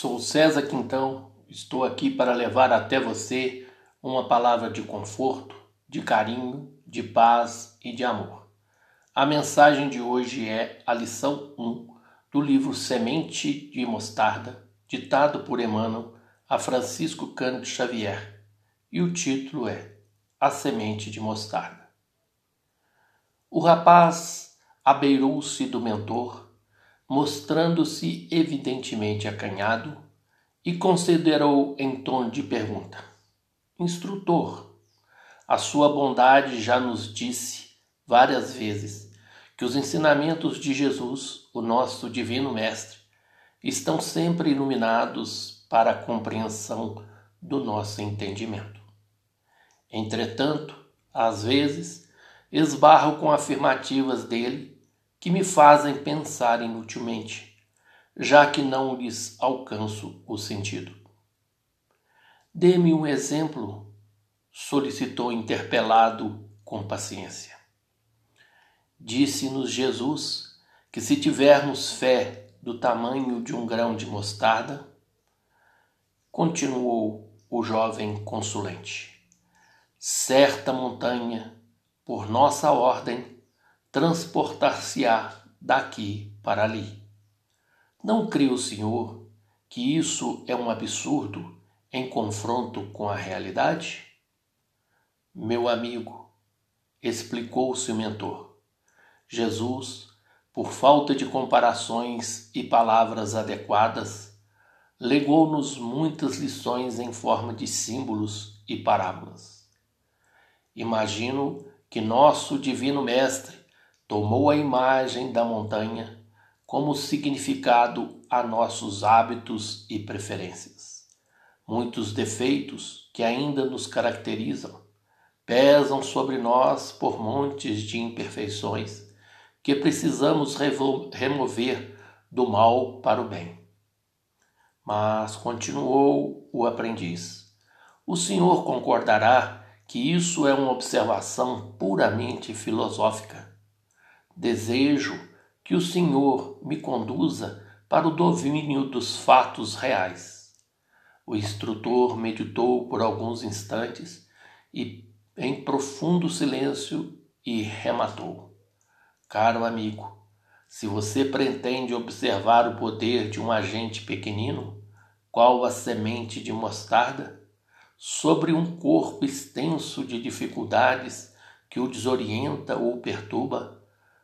Sou César Quintão, estou aqui para levar até você uma palavra de conforto, de carinho, de paz e de amor. A mensagem de hoje é a lição 1 do livro Semente de Mostarda, ditado por Emmanuel a Francisco Cândido Xavier, e o título é A Semente de Mostarda. O rapaz abeirou-se do mentor mostrando-se evidentemente acanhado, e considerou em tom de pergunta: Instrutor, a sua bondade já nos disse várias vezes que os ensinamentos de Jesus, o nosso Divino Mestre, estão sempre iluminados para a compreensão do nosso entendimento. Entretanto, às vezes, esbarro com afirmativas dele que me fazem pensar inutilmente, já que não lhes alcanço o sentido. Dê-me um exemplo, solicitou interpelado com paciência. Disse-nos Jesus que se tivermos fé do tamanho de um grão de mostarda, continuou o jovem consulente, certa montanha, por nossa ordem, transportar-se-á daqui para ali. Não crê o Senhor que isso é um absurdo em confronto com a realidade? Meu amigo, explicou-se o mentor, Jesus, por falta de comparações e palavras adequadas, legou-nos muitas lições em forma de símbolos e parábolas. Imagino que nosso Divino Mestre tomou a imagem da montanha como significado a nossos hábitos e preferências. Muitos defeitos que ainda nos caracterizam pesam sobre nós por montes de imperfeições que precisamos remover do mal para o bem. Mas continuou o aprendiz: o senhor concordará que isso é uma observação puramente filosófica Desejo que o Senhor me conduza para o domínio dos fatos reais. O instrutor meditou por alguns instantes e, em profundo silêncio, e rematou: Caro amigo, se você pretende observar o poder de um agente pequenino, qual a semente de mostarda, sobre um corpo extenso de dificuldades que o desorienta ou perturba,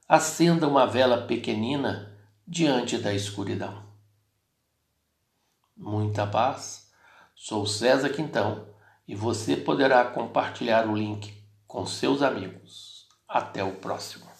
acenda uma vela pequenina diante da escuridão. Muita paz. Sou César Quintão e você poderá compartilhar o link com seus amigos. Até o próximo.